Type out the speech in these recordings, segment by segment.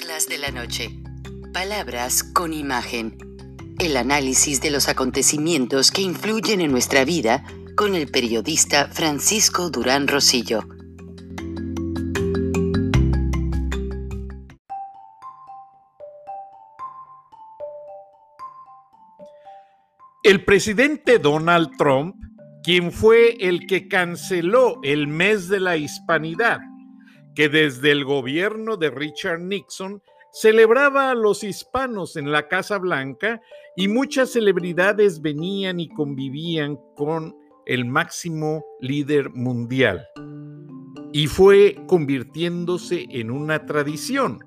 De la Noche. Palabras con imagen. El análisis de los acontecimientos que influyen en nuestra vida con el periodista Francisco Durán Rosillo. El presidente Donald Trump, quien fue el que canceló el mes de la hispanidad, que desde el gobierno de Richard Nixon celebraba a los hispanos en la Casa Blanca y muchas celebridades venían y convivían con el máximo líder mundial. Y fue convirtiéndose en una tradición.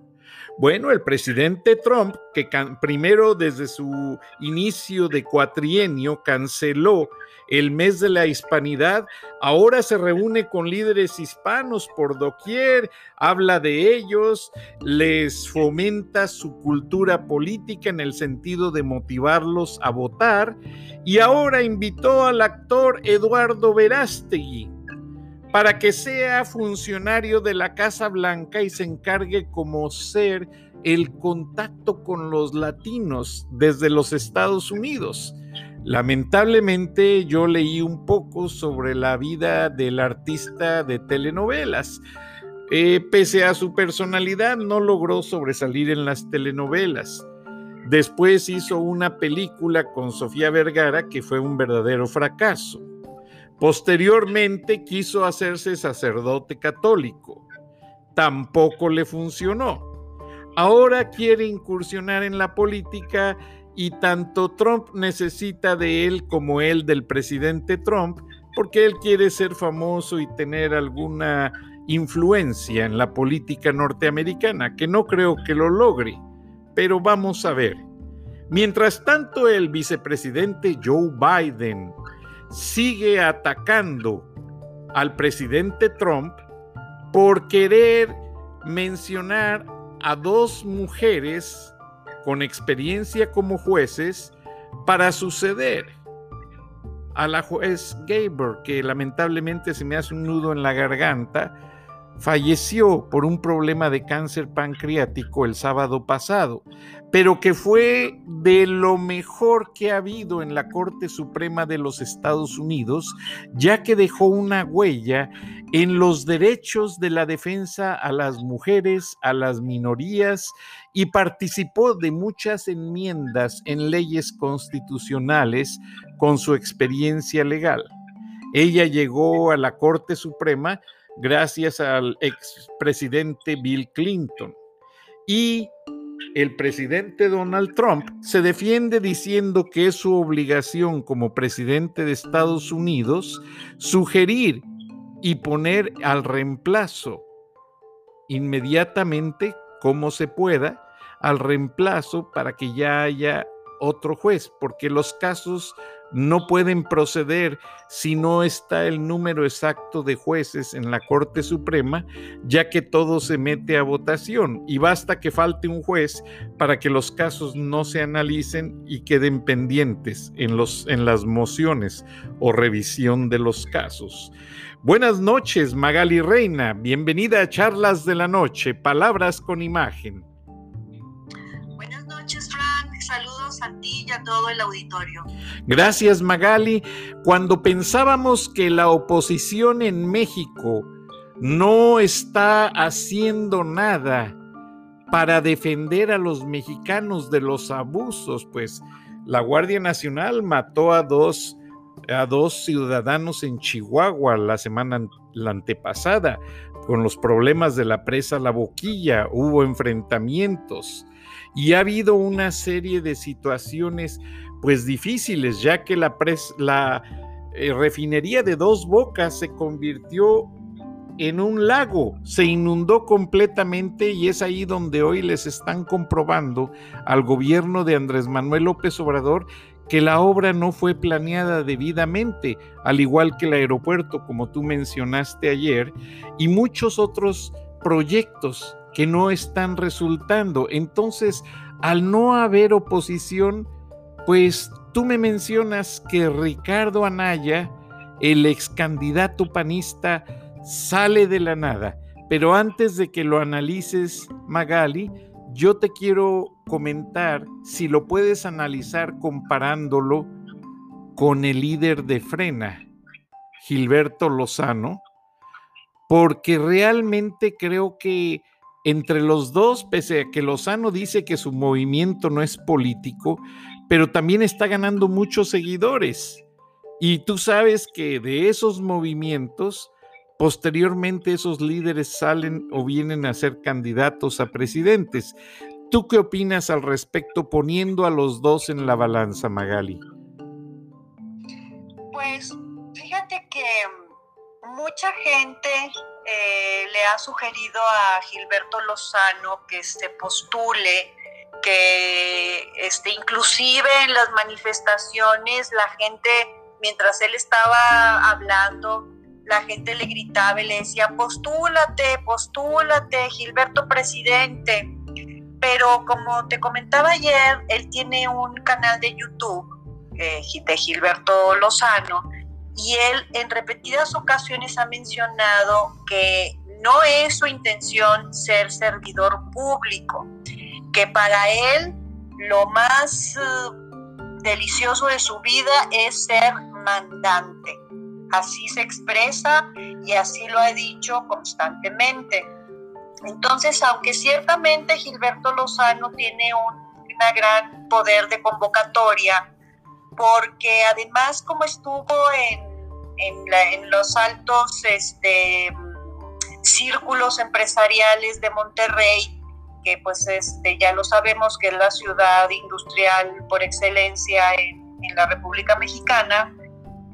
Bueno, el presidente Trump, que primero desde su inicio de cuatrienio canceló el mes de la hispanidad, ahora se reúne con líderes hispanos por doquier, habla de ellos, les fomenta su cultura política en el sentido de motivarlos a votar y ahora invitó al actor Eduardo Verástegui para que sea funcionario de la Casa Blanca y se encargue como ser el contacto con los latinos desde los Estados Unidos. Lamentablemente yo leí un poco sobre la vida del artista de telenovelas. Eh, pese a su personalidad, no logró sobresalir en las telenovelas. Después hizo una película con Sofía Vergara que fue un verdadero fracaso. Posteriormente quiso hacerse sacerdote católico. Tampoco le funcionó. Ahora quiere incursionar en la política y tanto Trump necesita de él como él del presidente Trump porque él quiere ser famoso y tener alguna influencia en la política norteamericana, que no creo que lo logre, pero vamos a ver. Mientras tanto, el vicepresidente Joe Biden sigue atacando al presidente Trump por querer mencionar a dos mujeres con experiencia como jueces para suceder a la juez Gaber, que lamentablemente se me hace un nudo en la garganta, falleció por un problema de cáncer pancreático el sábado pasado, pero que fue de lo mejor que ha habido en la Corte Suprema de los Estados Unidos, ya que dejó una huella en los derechos de la defensa a las mujeres, a las minorías y participó de muchas enmiendas en leyes constitucionales con su experiencia legal. Ella llegó a la Corte Suprema gracias al expresidente Bill Clinton. Y el presidente Donald Trump se defiende diciendo que es su obligación como presidente de Estados Unidos sugerir y poner al reemplazo inmediatamente, como se pueda, al reemplazo para que ya haya otro juez, porque los casos no pueden proceder si no está el número exacto de jueces en la Corte Suprema, ya que todo se mete a votación y basta que falte un juez para que los casos no se analicen y queden pendientes en, los, en las mociones o revisión de los casos. Buenas noches, Magali Reina. Bienvenida a Charlas de la Noche, Palabras con Imagen. A ti y a todo el auditorio. Gracias Magali. Cuando pensábamos que la oposición en México no está haciendo nada para defender a los mexicanos de los abusos, pues la Guardia Nacional mató a dos a dos ciudadanos en Chihuahua la semana la antepasada con los problemas de la presa La Boquilla, hubo enfrentamientos. Y ha habido una serie de situaciones pues difíciles, ya que la, eh, refinería de dos bocas se convirtió en un lago, se inundó completamente y es ahí donde hoy les están comprobando al gobierno de Andrés Manuel López Obrador que la obra no fue planeada debidamente, al igual que el aeropuerto, como tú mencionaste ayer, y muchos otros proyectos que no están resultando. Entonces, al no haber oposición, pues tú me mencionas que Ricardo Anaya, el ex candidato panista, sale de la nada. Pero antes de que lo analices, Magali, yo te quiero comentar si lo puedes analizar comparándolo con el líder de Frena, Gilberto Lozano, porque realmente creo que entre los dos, pese a que Lozano dice que su movimiento no es político, pero también está ganando muchos seguidores. Y tú sabes que de esos movimientos, posteriormente esos líderes salen o vienen a ser candidatos a presidentes. ¿Tú qué opinas al respecto poniendo a los dos en la balanza, Magali? Pues fíjate que mucha gente eh, le ha sugerido a Gilberto Lozano que se postule, que este, inclusive en las manifestaciones la gente, mientras él estaba hablando, la gente le gritaba y le decía, postúlate, postúlate, Gilberto presidente. Pero como te comentaba ayer, él tiene un canal de YouTube eh, de Gilberto Lozano y él en repetidas ocasiones ha mencionado que no es su intención ser servidor público, que para él lo más eh, delicioso de su vida es ser mandante. Así se expresa y así lo ha dicho constantemente. Entonces, aunque ciertamente Gilberto Lozano tiene un gran poder de convocatoria, porque además como estuvo en, en, los altos este, círculos empresariales de Monterrey, que pues este, ya lo sabemos que es la ciudad industrial por excelencia en, la República Mexicana,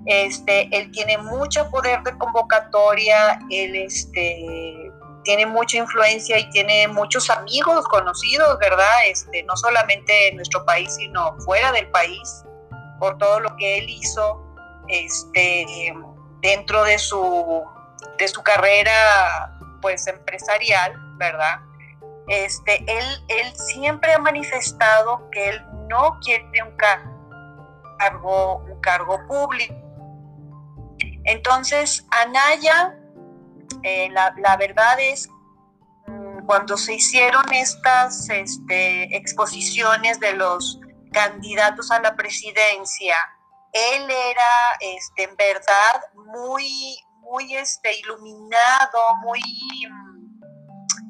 este, él tiene mucho poder de convocatoria, él este, tiene mucha influencia y tiene muchos amigos conocidos, ¿verdad? Este, no solamente en nuestro país, sino fuera del país por todo lo que él hizo este, dentro de su, de su carrera pues empresarial, ¿verdad? Este, él, él siempre ha manifestado que él no quiere un cargo, un cargo público. Entonces, Anaya, eh, la, la, verdad es, mm, cuando se hicieron estas este, exposiciones de los candidatos a la presidencia, él era este, en verdad muy, muy este, iluminado, muy,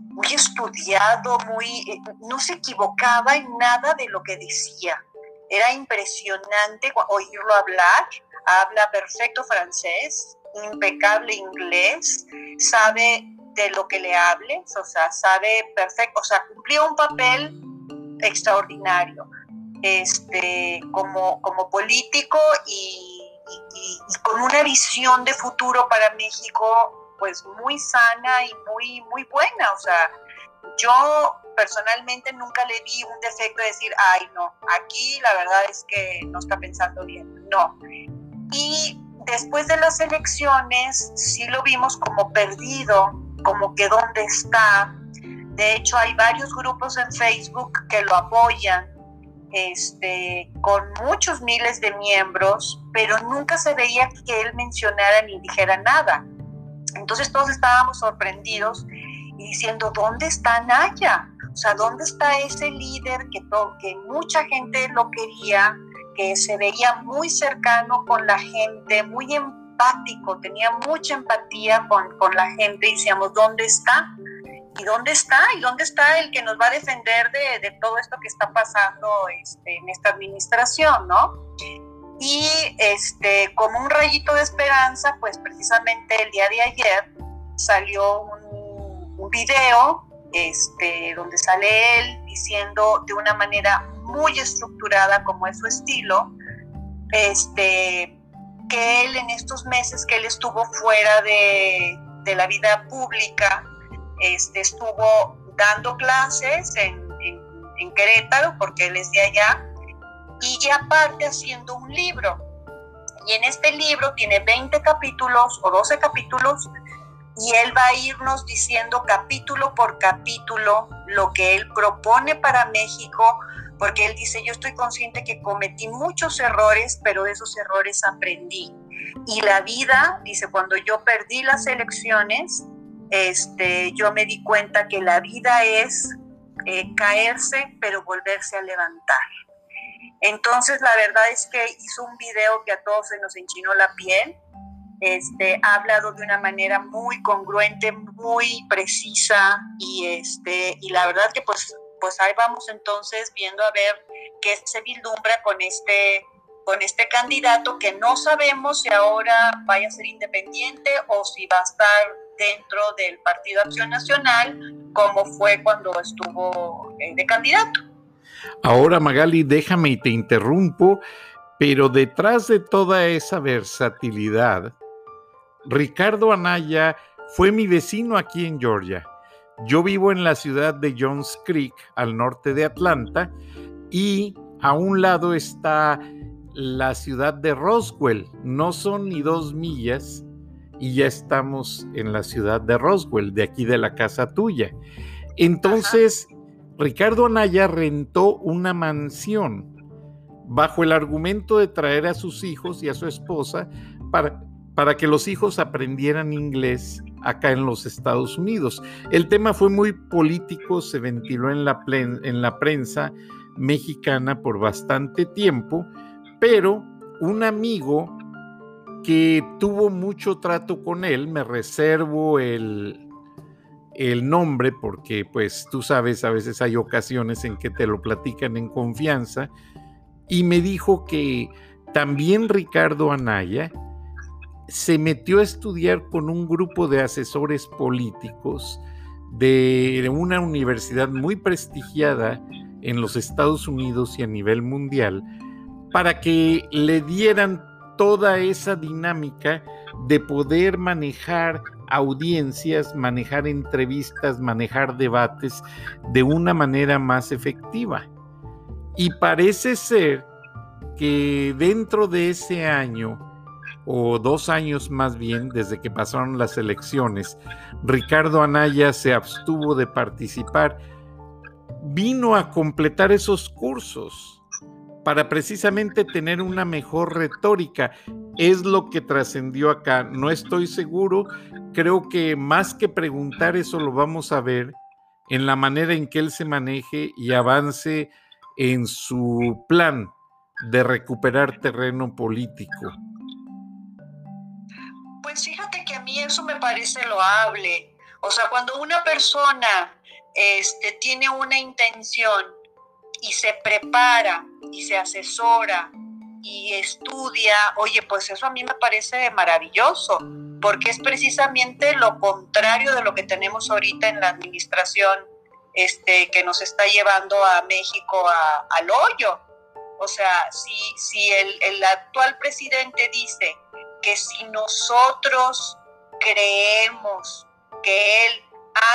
muy estudiado, muy, no se equivocaba en nada de lo que decía. Era impresionante oírlo hablar, habla perfecto francés, impecable inglés, sabe de lo que le hables, o sea, sabe perfecto, o sea, cumplió un papel extraordinario este, como, como político y, con una visión de futuro para México pues muy sana y muy, muy buena. O sea, yo personalmente nunca le vi un defecto de decir, ay no, aquí la verdad es que no está pensando bien. No. Y después de las elecciones sí lo vimos como perdido, como que dónde está. De hecho, hay varios grupos en Facebook que lo apoyan este, con muchos miles de miembros, pero nunca se veía que él mencionara ni dijera nada. Entonces todos estábamos sorprendidos y diciendo, ¿dónde está Naya? O sea, ¿dónde está ese líder que, que mucha gente lo quería, que se veía muy cercano con la gente, muy empático, tenía mucha empatía con, con la gente y decíamos, ¿dónde está? ¿Y dónde está? ¿Y dónde está el que nos va a defender de, todo esto que está pasando este, en esta administración, no? Y este, como un rayito de esperanza, pues precisamente el día de ayer salió un, video este, donde sale él diciendo de una manera muy estructurada, como es su estilo, este, que él en estos meses que él estuvo fuera de la vida pública, este, estuvo dando clases en, Querétaro, porque él es de allá, y aparte haciendo un libro. Y en este libro tiene 20 capítulos o 12 capítulos, y él va a irnos diciendo capítulo por capítulo lo que él propone para México, porque él dice, yo estoy consciente que cometí muchos errores, pero de esos errores aprendí. Y la vida, dice, cuando yo perdí las elecciones, este, yo me di cuenta que la vida es eh, caerse, pero volverse a levantar. Entonces, la verdad es que hizo un video que a todos se nos enchinó la piel. Este, ha hablado de una manera muy congruente, muy precisa y, este, y la verdad que pues, pues ahí vamos entonces viendo a ver qué se vislumbra con este, con este candidato que no sabemos si ahora vaya a ser independiente o si va a estar dentro del Partido Acción Nacional, como fue cuando estuvo eh, de candidato. Ahora, Magali, déjame y te interrumpo, pero detrás de toda esa versatilidad, Ricardo Anaya fue mi vecino aquí en Georgia. Yo vivo en la ciudad de Jones Creek, al norte de Atlanta, y a un lado está la ciudad de Roswell. No son ni dos millas y ya estamos en la ciudad de Roswell, de aquí de la casa tuya. Entonces, Ricardo Anaya rentó una mansión bajo el argumento de traer a sus hijos y a su esposa para, para que los hijos aprendieran inglés acá en los Estados Unidos. El tema fue muy político, se ventiló en la, en la prensa mexicana por bastante tiempo, pero un amigo que tuvo mucho trato con él, me reservo el, el nombre porque pues tú sabes, a veces hay ocasiones en que te lo platican en confianza, y me dijo que también Ricardo Anaya se metió a estudiar con un grupo de asesores políticos de una universidad muy prestigiada en los Estados Unidos y a nivel mundial para que le dieran toda esa dinámica de poder manejar audiencias, manejar entrevistas, manejar debates de una manera más efectiva. Y parece ser que dentro de ese año, o dos años más bien, desde que pasaron las elecciones, Ricardo Anaya se abstuvo de participar, vino a completar esos cursos para precisamente tener una mejor retórica. Es lo que trascendió acá. No estoy seguro. Creo que más que preguntar eso lo vamos a ver en la manera en que él se maneje y avance en su plan de recuperar terreno político. Pues fíjate que a mí eso me parece loable. O sea, cuando una persona este, tiene una intención y se prepara y se asesora y estudia, oye, pues eso a mí me parece maravilloso, porque es precisamente lo contrario de lo que tenemos ahorita en la administración este, que nos está llevando a México al hoyo. O sea, si, si el, el actual presidente dice que si nosotros creemos que él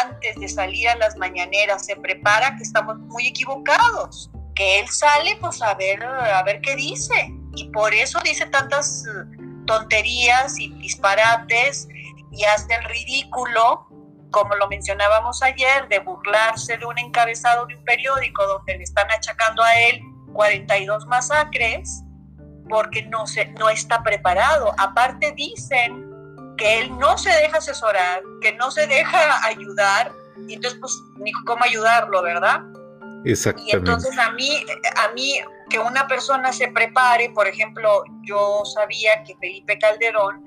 antes de salir a las mañaneras se prepara, que estamos muy equivocados, que él sale pues a ver, a ver qué dice. Y por eso dice tantas eh, tonterías y disparates y hace el ridículo, como lo mencionábamos ayer, de burlarse de un encabezado de un periódico donde le están achacando a él 42 masacres porque no, se, no está preparado. Aparte dicen que él no se deja asesorar, que no se deja ayudar, y entonces pues ni cómo ayudarlo, ¿verdad? Exactamente. Y entonces a mí, a mí que una persona se prepare, por ejemplo, yo sabía que Felipe Calderón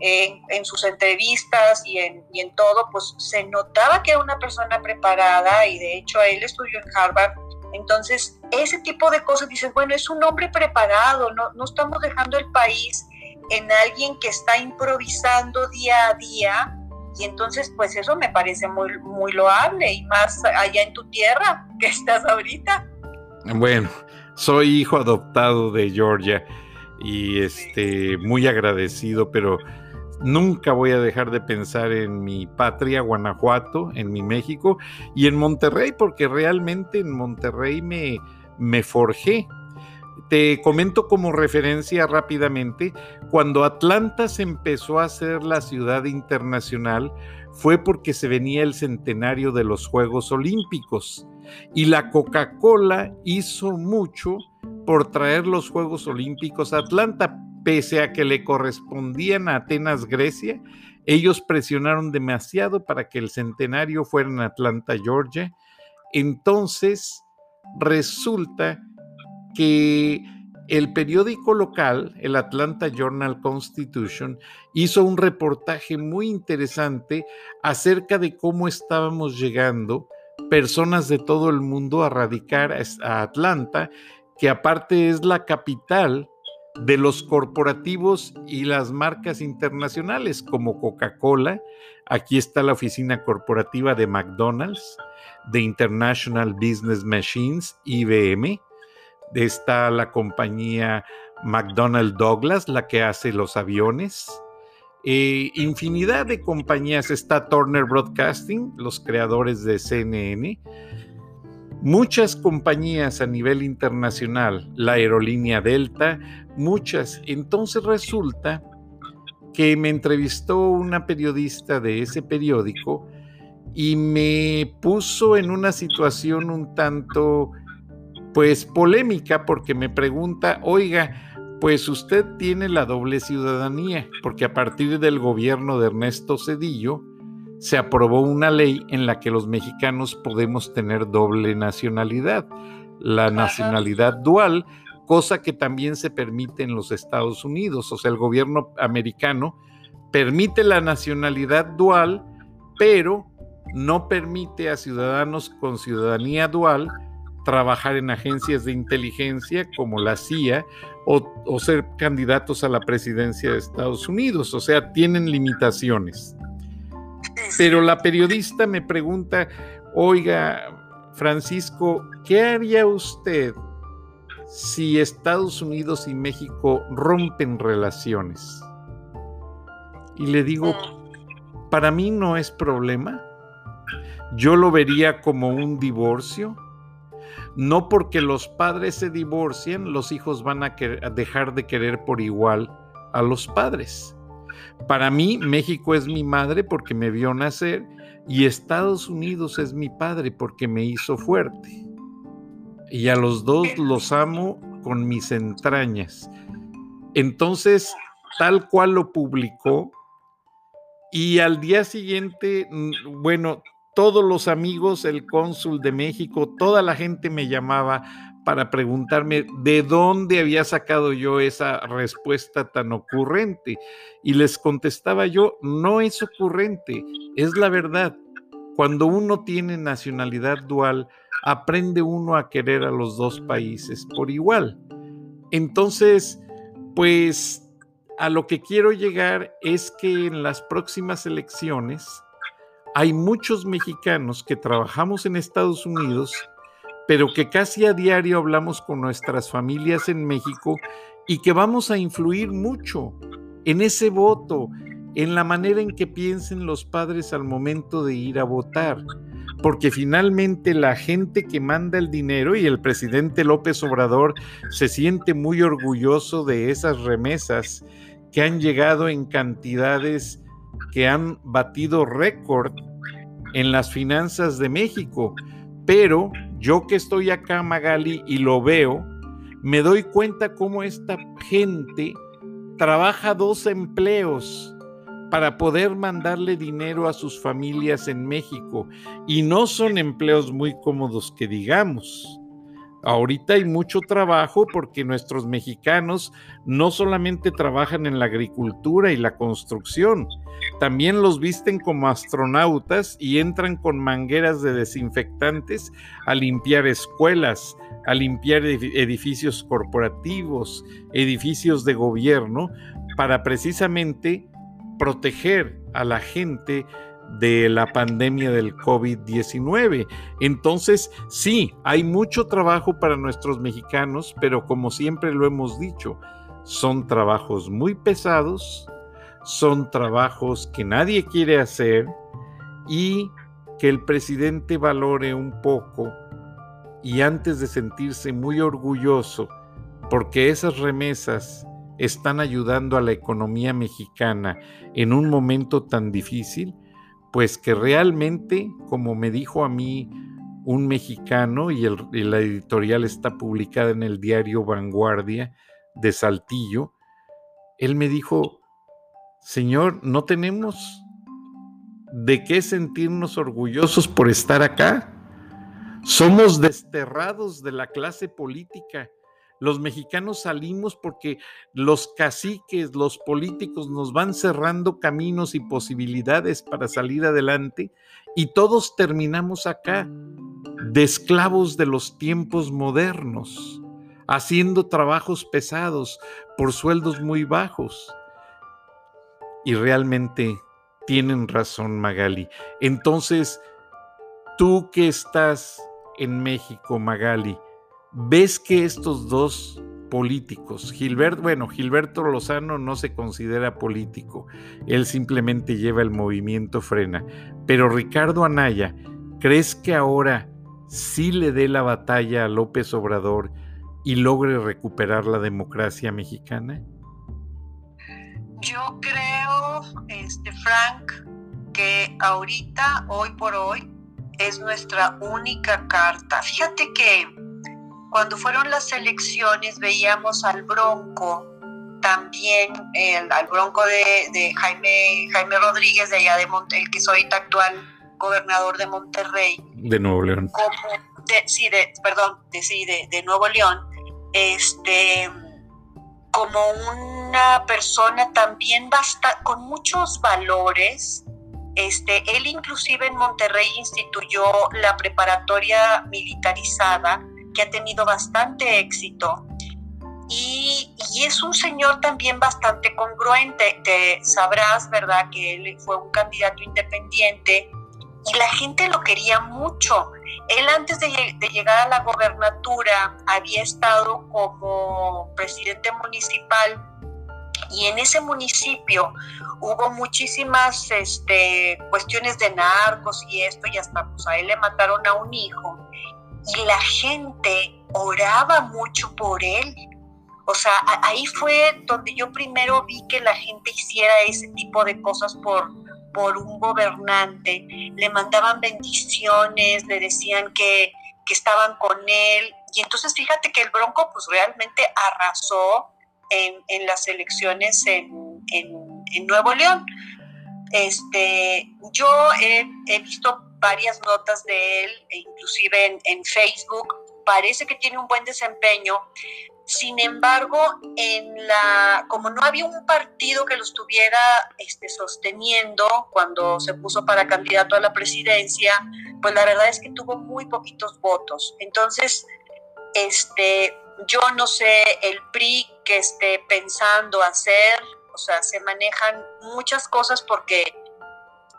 en, sus entrevistas y en, y en todo, pues se notaba que era una persona preparada y de hecho él estudió en Harvard. Entonces, ese tipo de cosas, dices, bueno, es un hombre preparado, no, no estamos dejando el país en alguien que está improvisando día a día y entonces pues eso me parece muy, muy loable y más allá en tu tierra que estás ahorita. Bueno, soy hijo adoptado de Georgia y este muy agradecido, pero nunca voy a dejar de pensar en mi patria, Guanajuato, en mi México y en Monterrey, porque realmente en Monterrey me, me forjé te comento como referencia rápidamente, cuando Atlanta se empezó a hacer la ciudad internacional fue porque se venía el centenario de los Juegos Olímpicos y la Coca-Cola hizo mucho por traer los Juegos Olímpicos a Atlanta, pese a que le correspondían a Atenas, Grecia. Ellos presionaron demasiado para que el centenario fuera en Atlanta, Georgia, entonces resulta que el periódico local, el Atlanta Journal Constitution, hizo un reportaje muy interesante acerca de cómo estábamos llegando personas de todo el mundo a radicar a Atlanta, que aparte es la capital de los corporativos y las marcas internacionales como Coca-Cola. Aquí está la oficina corporativa de McDonald's, de International Business Machines, IBM está la compañía McDonnell Douglas, la que hace los aviones. Eh, infinidad de compañías está Turner Broadcasting, los creadores de CNN. Muchas compañías a nivel internacional, la aerolínea Delta, muchas. Entonces resulta que me entrevistó una periodista de ese periódico y me puso en una situación un tanto pues polémica porque me pregunta, oiga, pues usted tiene la doble ciudadanía, porque a partir del gobierno de Ernesto Cedillo se aprobó una ley en la que los mexicanos podemos tener doble nacionalidad, la nacionalidad dual, cosa que también se permite en los Estados Unidos, o sea, el gobierno americano permite la nacionalidad dual, pero no permite a ciudadanos con ciudadanía dual trabajar en agencias de inteligencia como la CIA o, ser candidatos a la presidencia de Estados Unidos. O sea, tienen limitaciones. Pero la periodista me pregunta, oiga, Francisco, ¿qué haría usted si Estados Unidos y México rompen relaciones? Y le digo, para mí no es problema. Yo lo vería como un divorcio no porque los padres se divorcien, los hijos van a, dejar de querer por igual a los padres. Para mí, México es mi madre porque me vio nacer y Estados Unidos es mi padre porque me hizo fuerte. Y a los dos los amo con mis entrañas. Entonces, tal cual lo publicó, y al día siguiente, mm, bueno, todos los amigos, el cónsul de México, toda la gente me llamaba para preguntarme de dónde había sacado yo esa respuesta tan ocurrente. Y les contestaba yo, no es ocurrente, es la verdad. Cuando uno tiene nacionalidad dual, aprende uno a querer a los dos países por igual. Entonces, pues a lo que quiero llegar es que en las próximas elecciones, hay muchos mexicanos que trabajamos en Estados Unidos, pero que casi a diario hablamos con nuestras familias en México y que vamos a influir mucho en ese voto, en la manera en que piensen los padres al momento de ir a votar. Porque finalmente la gente que manda el dinero y el presidente López Obrador se siente muy orgulloso de esas remesas que han llegado en cantidades que han batido récord en las finanzas de México. Pero yo que estoy acá, Magali, y lo veo, me doy cuenta cómo esta gente trabaja dos empleos para poder mandarle dinero a sus familias en México. Y no son empleos muy cómodos que digamos. Ahorita hay mucho trabajo porque nuestros mexicanos no solamente trabajan en la agricultura y la construcción, también los visten como astronautas y entran con mangueras de desinfectantes a limpiar escuelas, a limpiar edificios corporativos, edificios de gobierno, para precisamente proteger a la gente de la pandemia del COVID-19. Entonces, sí, hay mucho trabajo para nuestros mexicanos, pero como siempre lo hemos dicho, son trabajos muy pesados, son trabajos que nadie quiere hacer y que el presidente valore un poco y antes de sentirse muy orgulloso porque esas remesas están ayudando a la economía mexicana en un momento tan difícil, pues que realmente, como me dijo a mí un mexicano, y, la editorial está publicada en el diario Vanguardia de Saltillo, él me dijo, Señor, no tenemos de qué sentirnos orgullosos por estar acá. Somos desterrados de la clase política. Los mexicanos salimos porque los caciques, los políticos nos van cerrando caminos y posibilidades para salir adelante y todos terminamos acá, de esclavos de los tiempos modernos, haciendo trabajos pesados por sueldos muy bajos. Y realmente tienen razón Magali. Entonces, tú que estás en México, Magali, ves que estos dos políticos, Gilberto, bueno, Gilberto Lozano no se considera político, él simplemente lleva el movimiento frena, pero Ricardo Anaya, ¿crees que ahora sí le dé la batalla a López Obrador y logre recuperar la democracia mexicana? Yo creo, este Frank, que ahorita, hoy por hoy, es nuestra única carta. Fíjate que cuando fueron las elecciones veíamos al Bronco, también al Bronco de, Jaime, Jaime Rodríguez de allá de Monterrey, el que es ahorita actual gobernador de Monterrey. De Nuevo León. sí, de, perdón, de, sí, de, Nuevo León. Este, como una persona también basta, con muchos valores. Este, él inclusive en Monterrey instituyó la preparatoria militarizada que ha tenido bastante éxito. Y, es un señor también bastante congruente. Te sabrás, ¿verdad?, que él fue un candidato independiente y la gente lo quería mucho. Él antes de, de, llegar a la gobernatura había estado como presidente municipal y en ese municipio hubo muchísimas este, cuestiones de narcos y esto y hasta pues a él le mataron a un hijo y la gente oraba mucho por él. O sea, ahí fue donde yo primero vi que la gente hiciera ese tipo de cosas por, por un gobernante. Le mandaban bendiciones, le decían que, estaban con él. Y entonces fíjate que el Bronco pues realmente arrasó en, las elecciones en, Nuevo León. Este, yo he visto varias notas de él, e inclusive en, Facebook. Parece que tiene un buen desempeño. Sin embargo, en la, como no había un partido que lo estuviera este, sosteniendo cuando se puso para candidato a la presidencia, pues la verdad es que tuvo muy poquitos votos. Entonces, este, yo no sé el PRI que esté pensando hacer, o sea, se manejan muchas cosas porque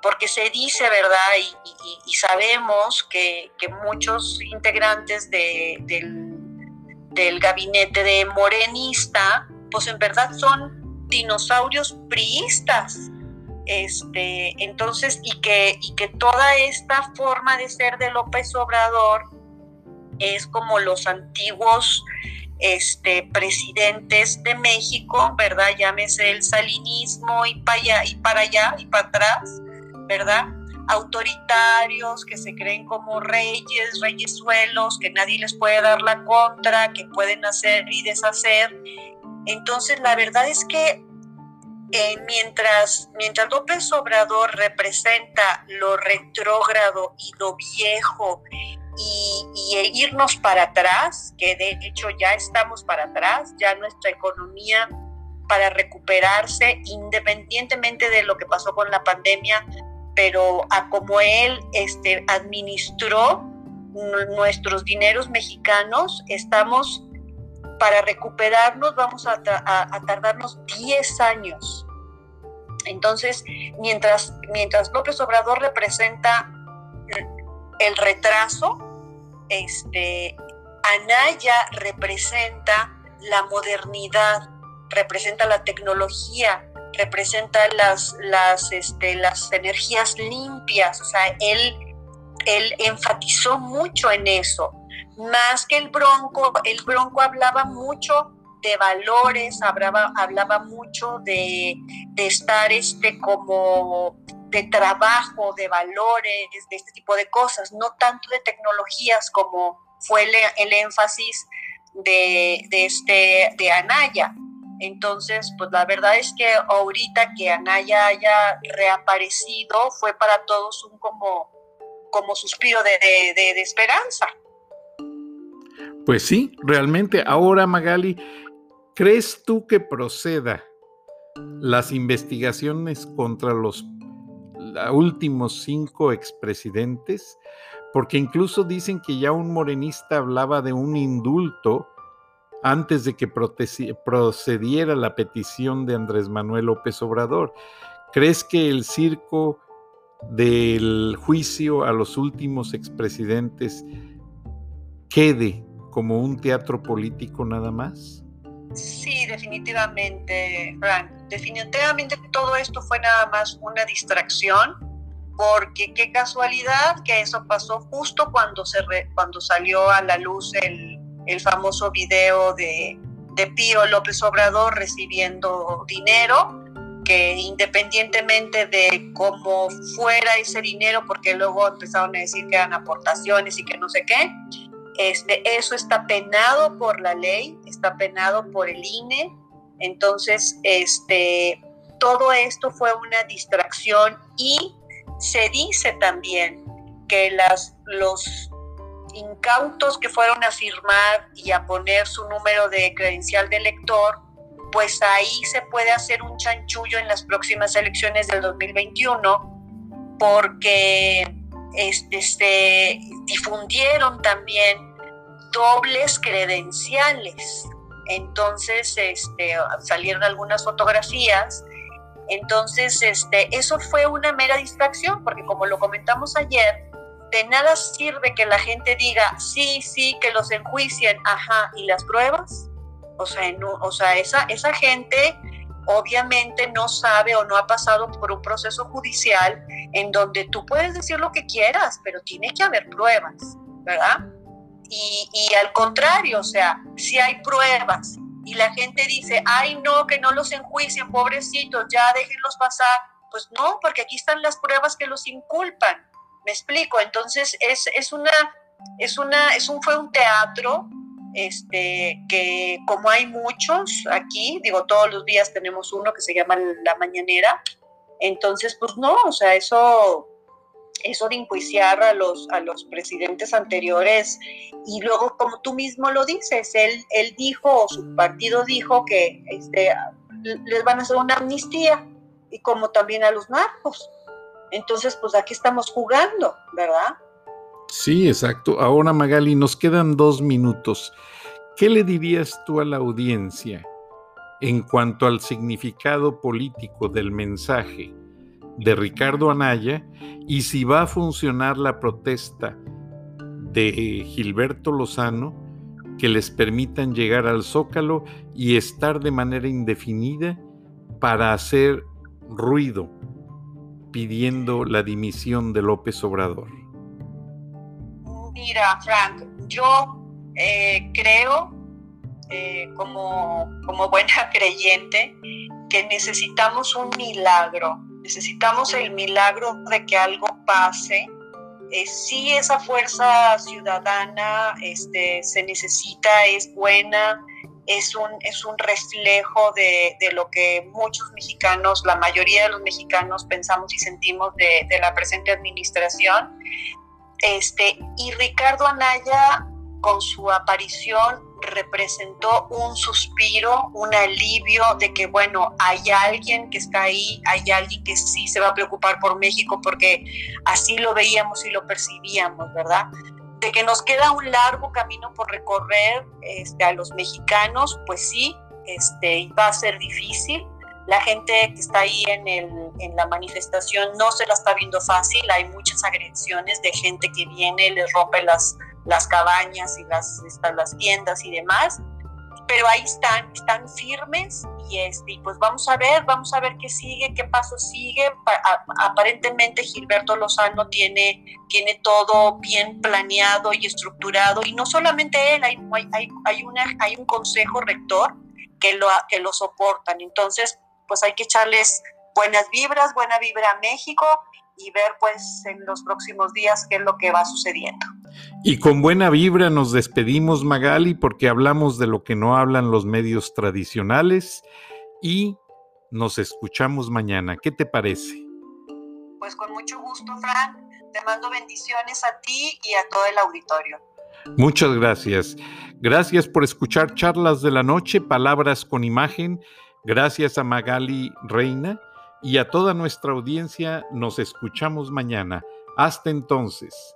porque se dice, ¿verdad? Y, sabemos que, muchos integrantes del, del, gabinete de Morenista, pues en verdad son dinosaurios priistas. Este, entonces, y que, y que toda esta forma de ser de López Obrador es como los antiguos este, presidentes de México, ¿verdad? Llámese el salinismo y para allá, y para allá, y para atrás, ¿verdad? Autoritarios que se creen como reyes, reyesuelos, que nadie les puede dar la contra, que pueden hacer y deshacer. Entonces, la verdad es que eh, mientras, mientras López Obrador representa lo retrógrado y lo viejo y, y, irnos para atrás, que de hecho ya estamos para atrás, ya nuestra economía para recuperarse, independientemente de lo que pasó con la pandemia, pero a como él este, administró nuestros dineros mexicanos, estamos para recuperarnos, vamos a, tardarnos 10 años. Entonces, mientras, mientras López Obrador representa el retraso, este, Anaya representa la modernidad, representa la tecnología, representa las, las, este, las energías limpias, o sea, él, él enfatizó mucho en eso, más que el bronco, el bronco hablaba mucho de valores, hablaba, hablaba mucho de, estar este como de trabajo, de valores, de este tipo de cosas, no tanto de tecnologías como fue el, el énfasis de, de, este, de Anaya. Entonces, pues la verdad es que ahorita que Anaya haya reaparecido fue para todos un como como suspiro de, de esperanza. Pues sí, realmente. Ahora, Magali, ¿crees tú que proceda las investigaciones contra los últimos cinco expresidentes? Porque incluso dicen que ya un morenista hablaba de un indulto antes de que procediera la petición de Andrés Manuel López Obrador. ¿Crees que el circo del juicio a los últimos expresidentes quede como un teatro político nada más? Sí, definitivamente, Frank. Definitivamente todo esto fue nada más una distracción, porque qué casualidad que eso pasó justo cuando, se cuando salió a la luz el, el famoso video de, de Pío López Obrador recibiendo dinero que independientemente de cómo fuera ese dinero, porque luego empezaron a decir que eran aportaciones y que no sé qué, este, eso está penado por la ley, está penado por el INE. Entonces, este, todo esto fue una distracción y se dice también que las, los incautos que fueron a firmar y a poner su número de credencial de elector, pues ahí se puede hacer un chanchullo en las próximas elecciones del 2021 porque este, se difundieron también dobles credenciales. Entonces, este, salieron algunas fotografías. Entonces, este, eso fue una mera distracción, porque como lo comentamos ayer, de nada sirve que la gente diga, sí, sí, que los enjuicien, ajá, y las pruebas. O sea, o sea esa, esa gente obviamente no sabe o no ha pasado por un proceso judicial en donde tú puedes decir lo que quieras, pero tiene que haber pruebas, ¿verdad? Y, y al contrario, o sea, si hay pruebas y la gente dice, ay no, que no los enjuicien, pobrecitos, ya déjenlos pasar, pues no, porque aquí están las pruebas que los inculpan. Me explico, entonces es, es una, es una, es un, fue un teatro este, que como hay muchos aquí, digo, todos los días tenemos uno que se llama La Mañanera, entonces, pues no, o sea, eso, eso de enjuiciar a los, a los presidentes anteriores, y luego, como tú mismo lo dices, él, él dijo, o su partido dijo que este, les van a hacer una amnistía, y como también a los narcos. Entonces, pues aquí estamos jugando, ¿verdad? Sí, exacto. Ahora, Magali, nos quedan dos minutos. ¿Qué le dirías tú a la audiencia en cuanto al significado político del mensaje de Ricardo Anaya y si va a funcionar la protesta de Gilberto Lozano que les permitan llegar al zócalo y estar de manera indefinida para hacer ruido pidiendo la dimisión de López Obrador? Mira, Frank, yo eh, creo, eh, como, como buena creyente, que necesitamos un milagro, necesitamos el milagro de que algo pase. Eh, si esa fuerza ciudadana este, se necesita, es buena, es un, es un reflejo de, de, lo que muchos mexicanos, la mayoría de los mexicanos pensamos y sentimos de, de la presente administración. Este, y Ricardo Anaya con su aparición representó un suspiro, un alivio de que, bueno, hay alguien que está ahí, hay alguien que sí se va a preocupar por México porque así lo veíamos y lo percibíamos, ¿verdad? De que nos queda un largo camino por recorrer este, a los mexicanos, pues sí, este, va a ser difícil. La gente que está ahí en, el, en la manifestación no se la está viendo fácil, hay muchas agresiones de gente que viene, les rompe las las cabañas y las, las tiendas y demás, pero ahí están, están firmes y este, pues vamos a ver, vamos a ver qué sigue, qué paso sigue. aparentemente Gilberto Lozano tiene, tiene todo bien planeado y estructurado y no solamente él, hay, hay, hay, una, hay un consejo rector que lo, que lo soportan. Entonces, pues hay que echarles buenas vibras, buena vibra a México y ver pues en los próximos días qué es lo que va sucediendo. Y con buena vibra nos despedimos Magali porque hablamos de lo que no hablan los medios tradicionales y nos escuchamos mañana. ¿Qué te parece? Pues con mucho gusto, Frank. Te mando bendiciones a ti y a todo el auditorio. Muchas gracias. Gracias por escuchar Charlas de la Noche, Palabras con Imagen. Gracias a Magali Reina y a toda nuestra audiencia. Nos escuchamos mañana. Hasta entonces.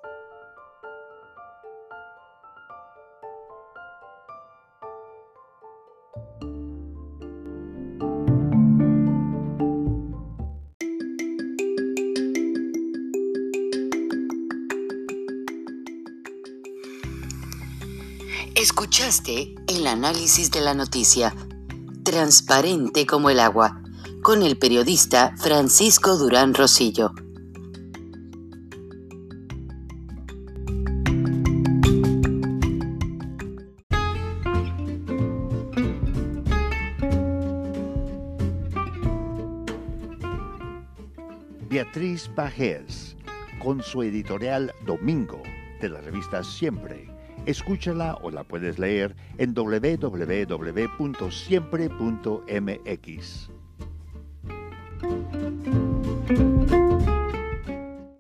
Escuchaste el análisis de la noticia, transparente como el agua, con el periodista Francisco Durán Rosillo. Beatriz Pajés, con su editorial Domingo, de la revista Siempre Escúchala o la puedes leer en www.siempre.mx.